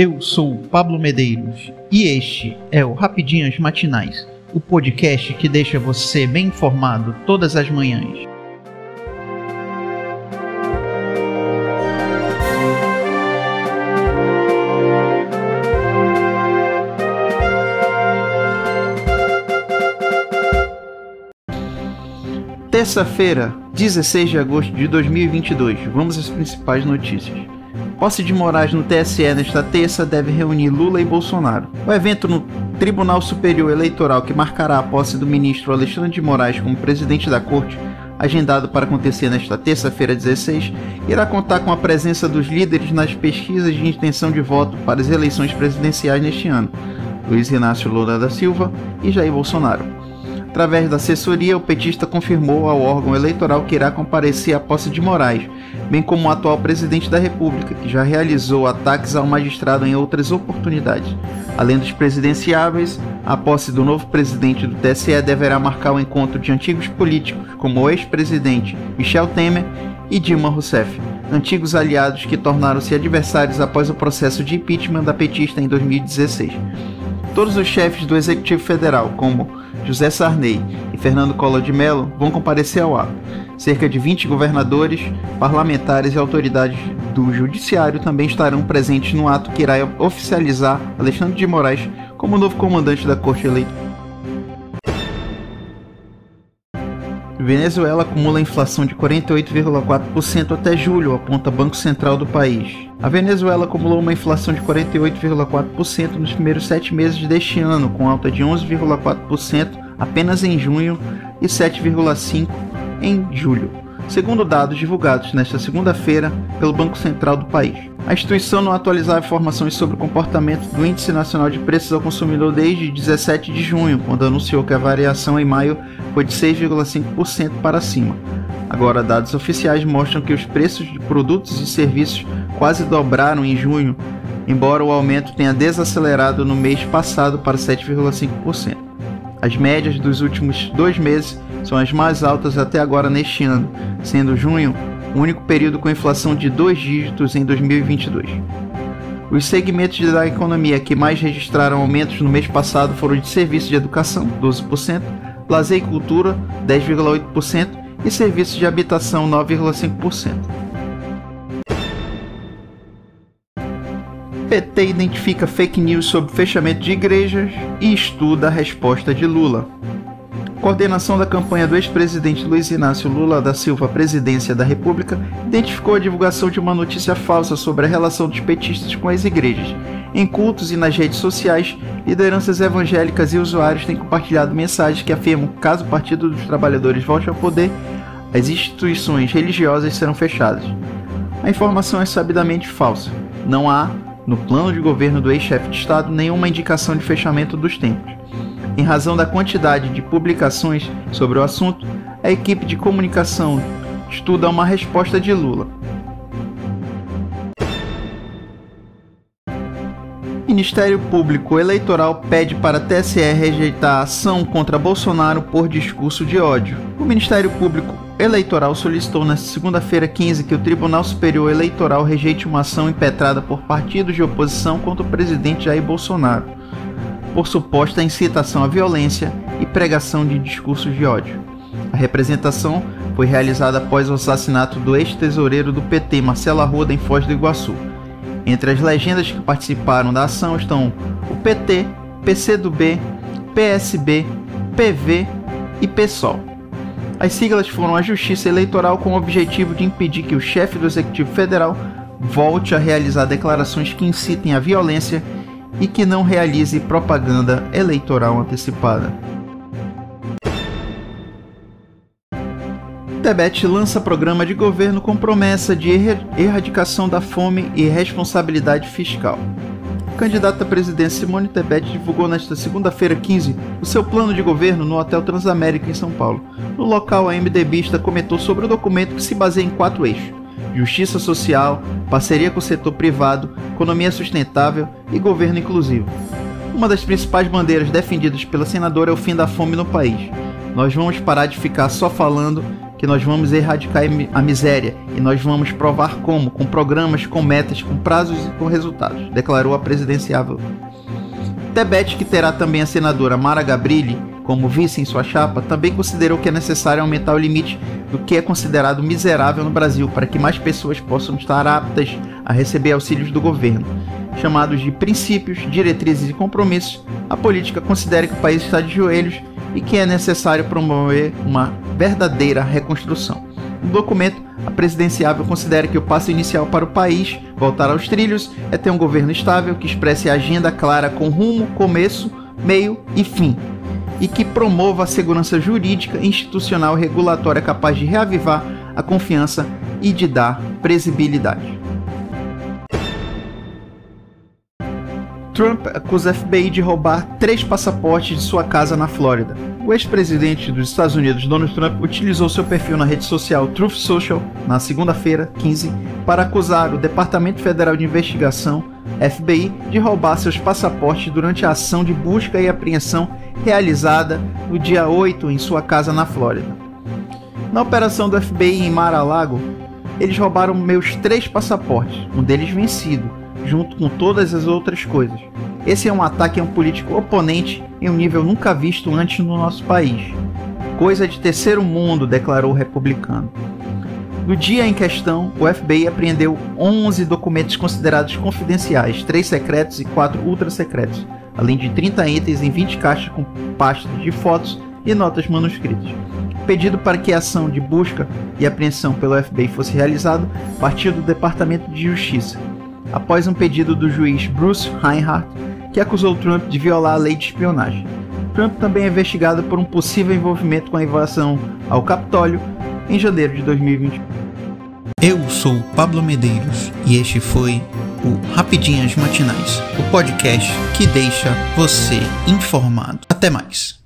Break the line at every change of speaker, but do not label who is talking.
Eu sou Pablo Medeiros e este é o Rapidinhas Matinais, o podcast que deixa você bem informado todas as manhãs. Terça-feira, 16 de agosto de 2022. Vamos às principais notícias. Posse de Moraes no TSE nesta terça deve reunir Lula e Bolsonaro. O evento no Tribunal Superior Eleitoral que marcará a posse do ministro Alexandre de Moraes como presidente da corte, agendado para acontecer nesta terça-feira 16, irá contar com a presença dos líderes nas pesquisas de intenção de voto para as eleições presidenciais neste ano, Luiz Inácio Lula da Silva e Jair Bolsonaro. Através da assessoria, o petista confirmou ao órgão eleitoral que irá comparecer à posse de Moraes, bem como o atual presidente da República, que já realizou ataques ao magistrado em outras oportunidades. Além dos presidenciáveis, a posse do novo presidente do TSE deverá marcar o encontro de antigos políticos, como o ex-presidente Michel Temer e Dilma Rousseff, antigos aliados que tornaram-se adversários após o processo de impeachment da petista em 2016. Todos os chefes do Executivo Federal, como José Sarney e Fernando Collor de Mello, vão comparecer ao ato. Cerca de 20 governadores, parlamentares e autoridades do Judiciário também estarão presentes no ato que irá oficializar Alexandre de Moraes como novo comandante da Corte Eleitoral. Venezuela acumula inflação de 48,4% até julho, aponta Banco Central do país. A Venezuela acumulou uma inflação de 48,4% nos primeiros sete meses deste ano, com alta de 11,4% apenas em junho e 7,5% em julho segundo dados divulgados nesta segunda-feira pelo Banco Central do país. A instituição não atualizava informações sobre o comportamento do Índice Nacional de Preços ao Consumidor desde 17 de junho, quando anunciou que a variação em maio foi de 6,5% para cima. Agora, dados oficiais mostram que os preços de produtos e serviços quase dobraram em junho, embora o aumento tenha desacelerado no mês passado para 7,5%. As médias dos últimos dois meses são as mais altas até agora neste ano, sendo junho o único período com inflação de dois dígitos em 2022. Os segmentos da economia que mais registraram aumentos no mês passado foram de serviços de educação, 12%, lazer e cultura, 10,8% e serviços de habitação, 9,5%. PT identifica fake news sobre fechamento de igrejas e estuda a resposta de Lula coordenação da campanha do ex-presidente Luiz Inácio Lula da Silva à presidência da República identificou a divulgação de uma notícia falsa sobre a relação dos petistas com as igrejas. Em cultos e nas redes sociais, lideranças evangélicas e usuários têm compartilhado mensagens que afirmam que, caso o Partido dos Trabalhadores volte ao poder, as instituições religiosas serão fechadas. A informação é sabidamente falsa. Não há, no plano de governo do ex-chefe de Estado, nenhuma indicação de fechamento dos templos. Em razão da quantidade de publicações sobre o assunto, a equipe de comunicação estuda uma resposta de Lula. Ministério Público Eleitoral pede para a TSE rejeitar a ação contra Bolsonaro por discurso de ódio. O Ministério Público Eleitoral solicitou nesta segunda-feira 15 que o Tribunal Superior Eleitoral rejeite uma ação impetrada por partidos de oposição contra o presidente Jair Bolsonaro por suposta incitação à violência e pregação de discursos de ódio. A representação foi realizada após o assassinato do ex-tesoureiro do PT, Marcelo Arruda, em Foz do Iguaçu. Entre as legendas que participaram da ação estão o PT, PCdoB, PSB, PV e PSOL. As siglas foram a Justiça Eleitoral com o objetivo de impedir que o chefe do Executivo Federal volte a realizar declarações que incitem à violência e que não realize propaganda eleitoral antecipada. Tebet lança programa de governo com promessa de erradicação da fome e responsabilidade fiscal. Candidata à presidência Simone Tebet divulgou nesta segunda-feira 15 o seu plano de governo no Hotel Transamérica em São Paulo. No local, a MDBista comentou sobre o documento que se baseia em quatro eixos: justiça social, parceria com o setor privado, economia sustentável e governo inclusivo. Uma das principais bandeiras defendidas pela senadora é o fim da fome no país. Nós vamos parar de ficar só falando que nós vamos erradicar a miséria e nós vamos provar como, com programas, com metas, com prazos e com resultados, declarou a presidenciável. Tebet, que terá também a senadora Mara Gabrilli como vice em sua chapa, também considerou que é necessário aumentar o limite do que é considerado miserável no Brasil para que mais pessoas possam estar aptas a receber auxílios do governo. Chamados de princípios, diretrizes e compromissos, a política considera que o país está de joelhos e que é necessário promover uma verdadeira reconstrução. No documento, a presidenciável considera que o passo inicial para o país voltar aos trilhos é ter um governo estável que expresse a agenda clara com rumo, começo, meio e fim, e que promova a segurança jurídica, institucional e regulatória capaz de reavivar a confiança e de dar previsibilidade. Trump acusa a FBI de roubar três passaportes de sua casa na Flórida. O ex-presidente dos Estados Unidos, Donald Trump, utilizou seu perfil na rede social Truth Social na segunda-feira, 15, para acusar o Departamento Federal de Investigação, FBI, de roubar seus passaportes durante a ação de busca e apreensão realizada no dia 8 em sua casa na Flórida. Na operação do FBI em Mar-a-Lago, eles roubaram meus três passaportes, um deles vencido, junto com todas as outras coisas. Esse é um ataque a um político oponente em um nível nunca visto antes no nosso país. Coisa de terceiro mundo, declarou o republicano. No dia em questão, o FBI apreendeu 11 documentos considerados confidenciais, 3 secretos e 4 ultra secretos, além de 30 itens em 20 caixas com pastas de fotos e notas manuscritas. Pedido para que a ação de busca e apreensão pelo FBI fosse realizado partiu do Departamento de Justiça, após um pedido do juiz Bruce Reinhardt, que acusou Trump de violar a lei de espionagem. Trump também é investigado por um possível envolvimento com a invasão ao Capitólio em janeiro de 2021.
Eu sou Pablo Medeiros e este foi o Rapidinhas Matinais, o podcast que deixa você informado. Até mais.